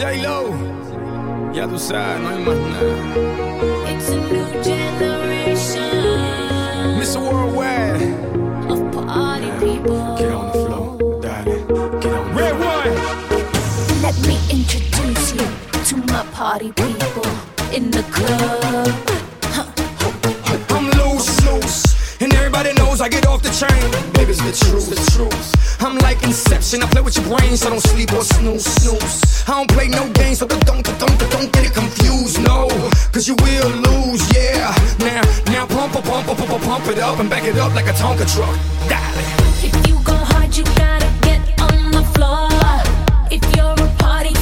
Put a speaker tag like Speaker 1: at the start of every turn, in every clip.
Speaker 1: J Lo. Ya tú sabes, no hay más nada.
Speaker 2: It's a new generation.
Speaker 1: Mr. Worldwide.
Speaker 2: Of party people.
Speaker 1: Get on the floor, daddy. Get on RedOne.
Speaker 2: Let me introduce you to my party people in the club.
Speaker 1: I get off the train. Baby's the truth, the truth. I'm like Inception, I play with your brain, so don't sleep or snooze, snooze. I don't play no games, so don't, don't, don't, don't get it confused, no. Cause you will lose, yeah. Now, now pump, pump, pump, pump, pump it up and back it up like a Tonka truck.
Speaker 2: If you go hard, you gotta get on the floor. If you're a party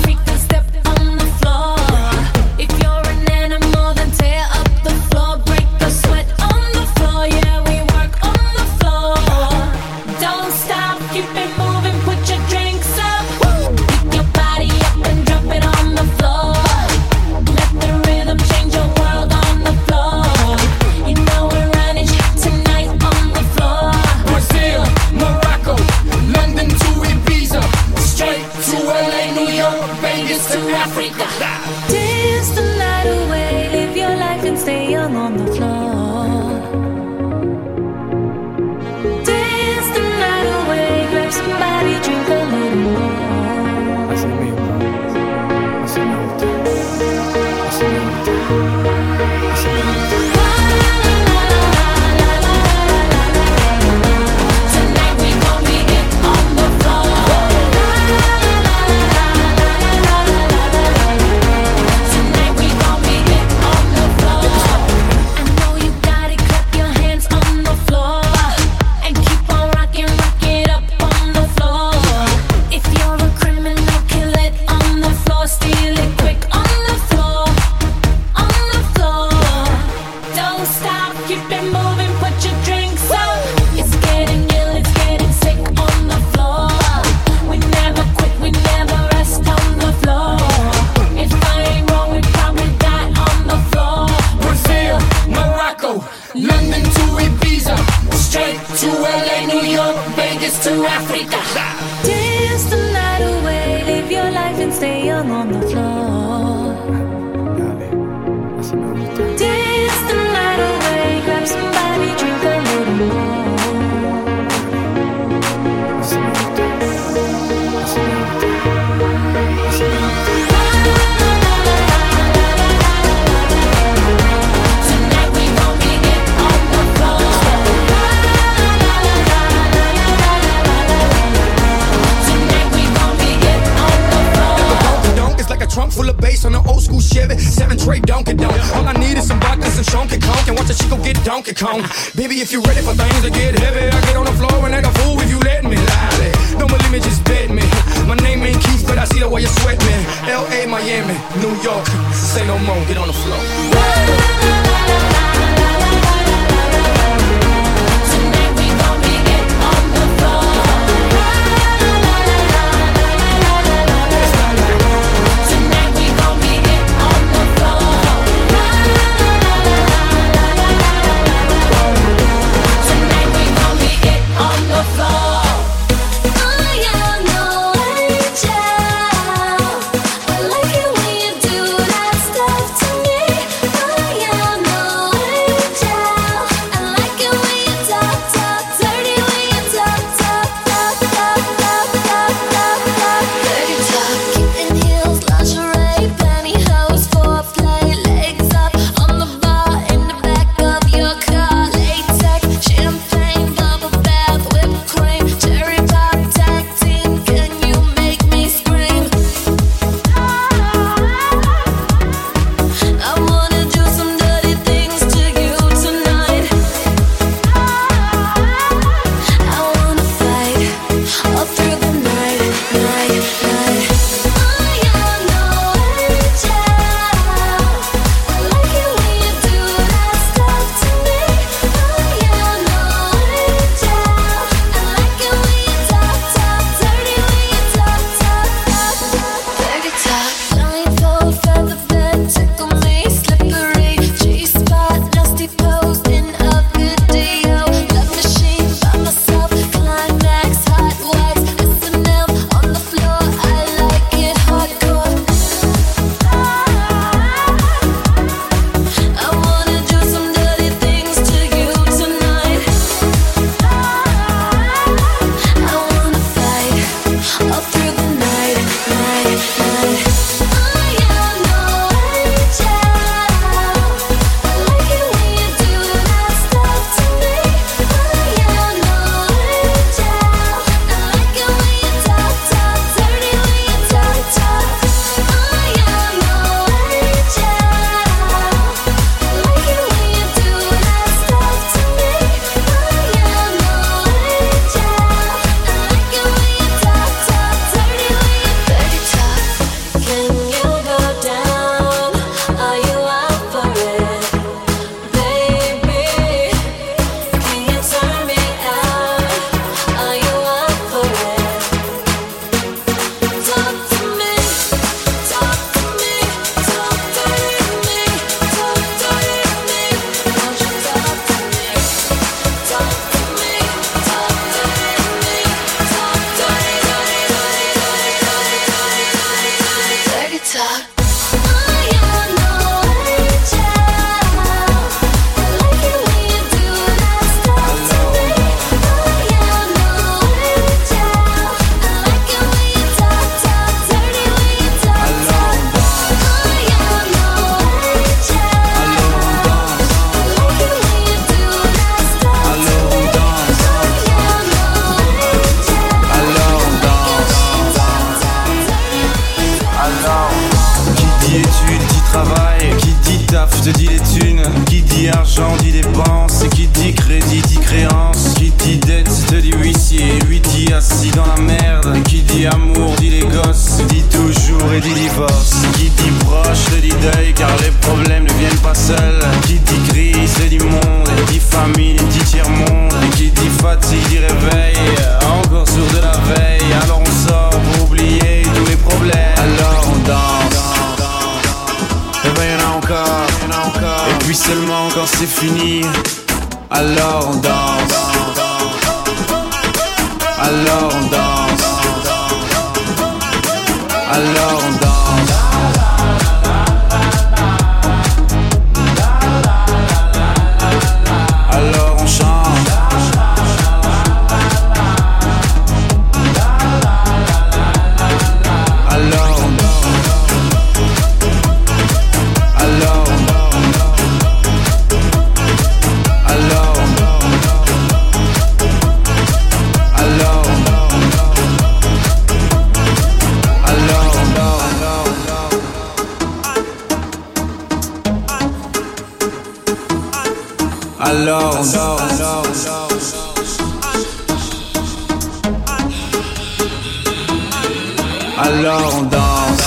Speaker 3: Alors on danse.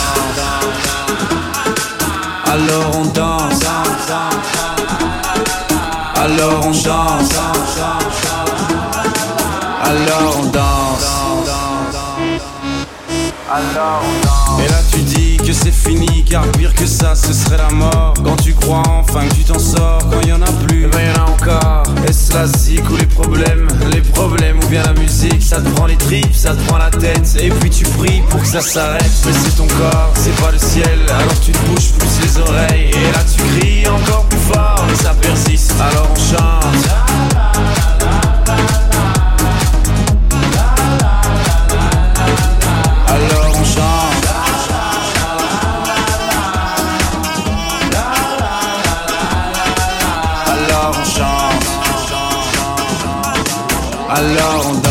Speaker 3: Alors on danse. Alors on danse Alors on danse. Alors on danse. Et là tu dis que c'est fini, car pire que ça, ce serait la mort. Quand tu crois enfin que tu t'en sors, quand y en a plus, eh ben y en a encore. Est-ce la zik ou les problèmes Les problèmes ou bien la musique, ça te prend les tripes, ça te prend la tête. Et puis tu pries pour que ça s'arrête, mais c'est ton corps, c'est pas le ciel. Alors tu te bouges plus les oreilles, et là tu cries encore plus fort, mais ça persiste. Alors on chante. alors on.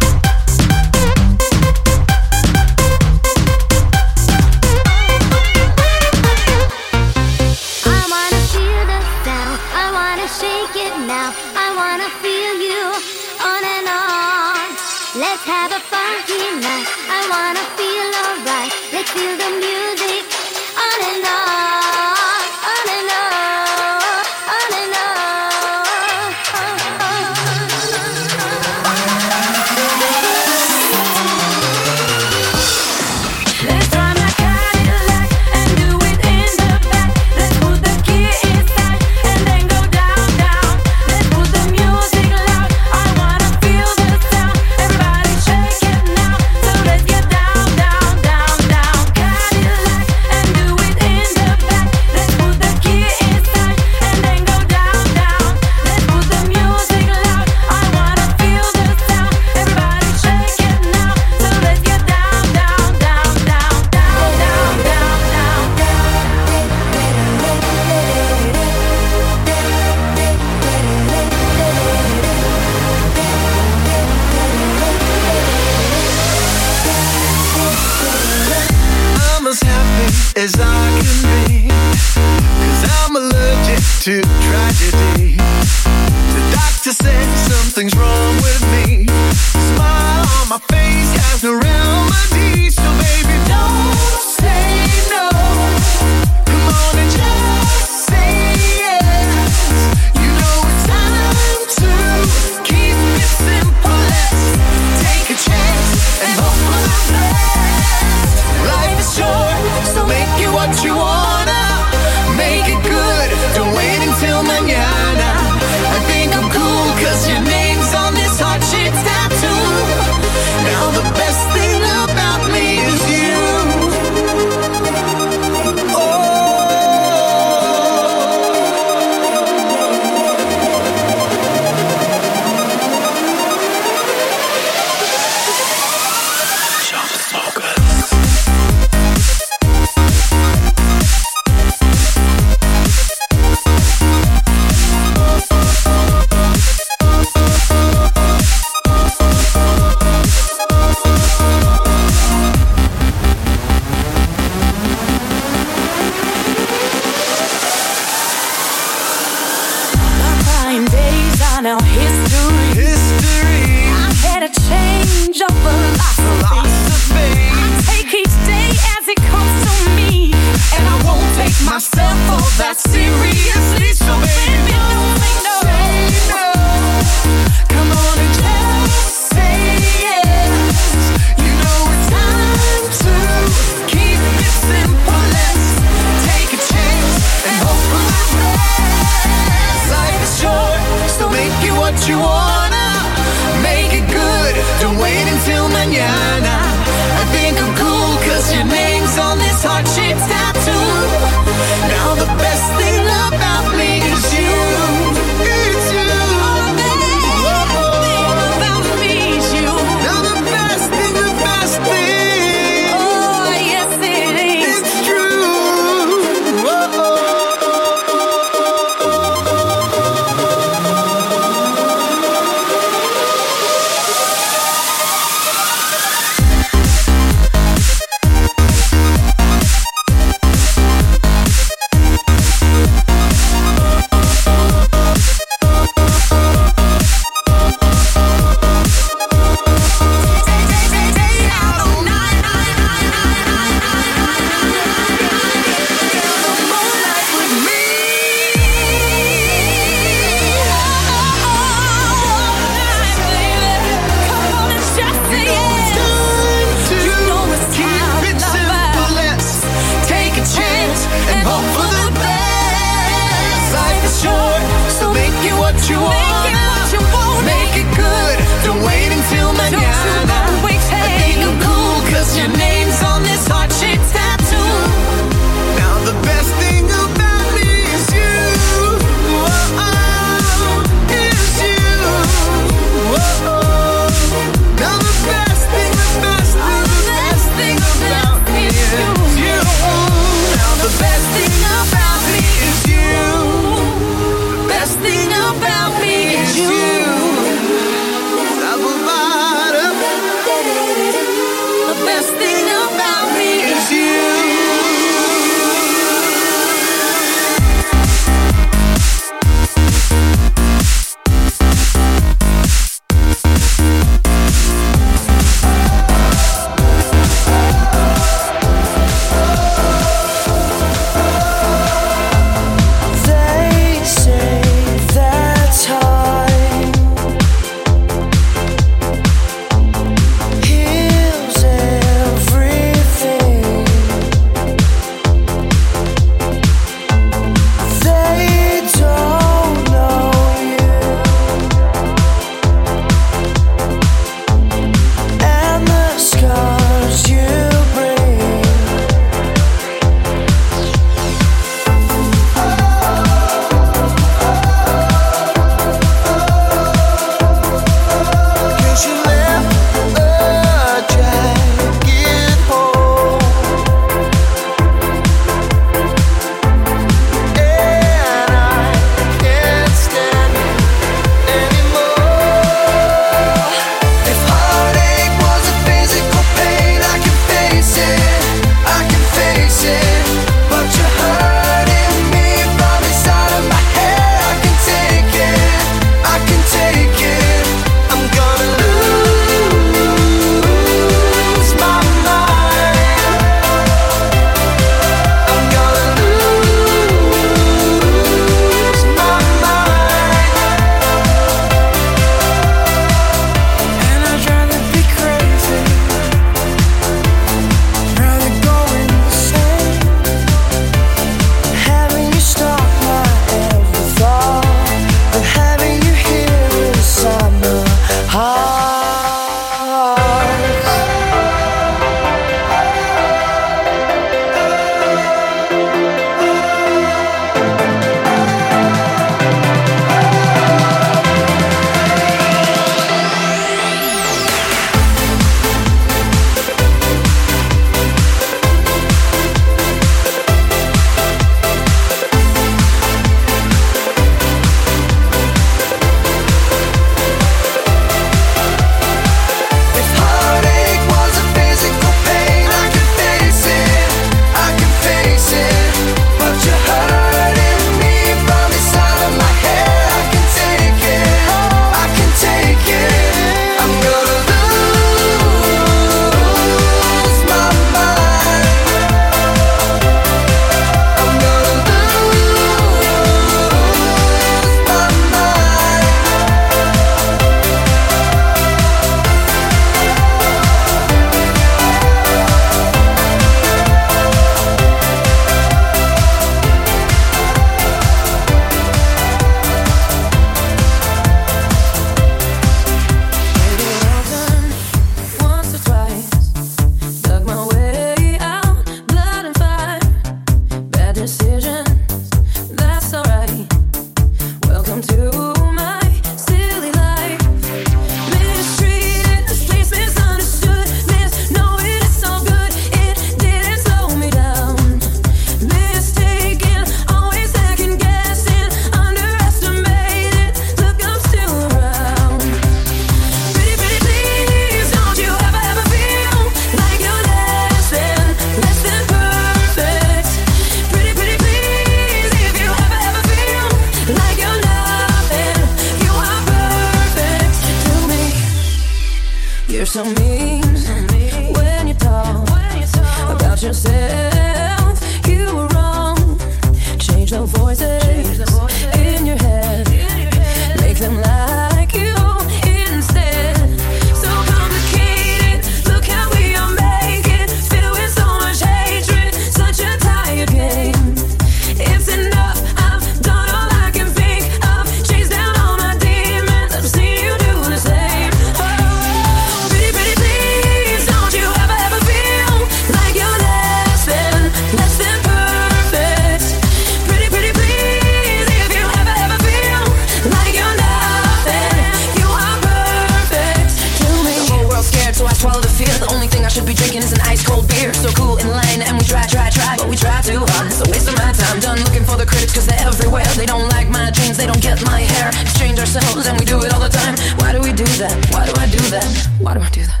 Speaker 4: should be drinking is an ice cold beer. So cool in line, and we try, try, try, but we try too hard. So waste of my time. Done looking for the critics, cause they're everywhere. They don't like my jeans, they don't get my hair. Exchange ourselves, and we do it all the time. Why do we do that? Why do I do that? Why do I do that?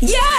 Speaker 4: Yeah!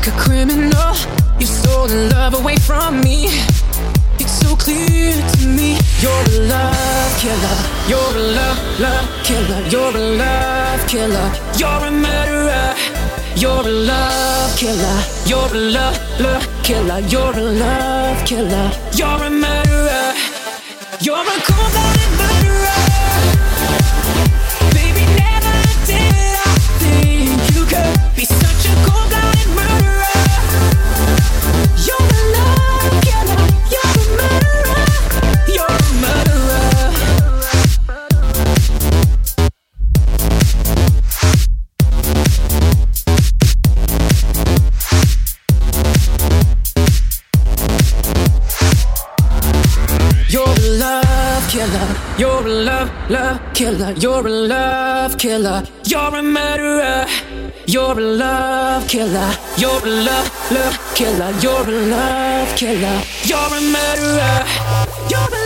Speaker 4: like
Speaker 5: a criminal. You stole the love away from me. It's so clear to me. You're a love killer. You're a love, love killer. You're a love killer. You're a murderer. You're a love killer. You're a love, love killer. You're a love killer. You're a murderer. You're a cold-blooded killer, you're a love killer, you're a murderer. You're a love killer, you're a love, love killer, you're a love killer, you're a murderer. You're a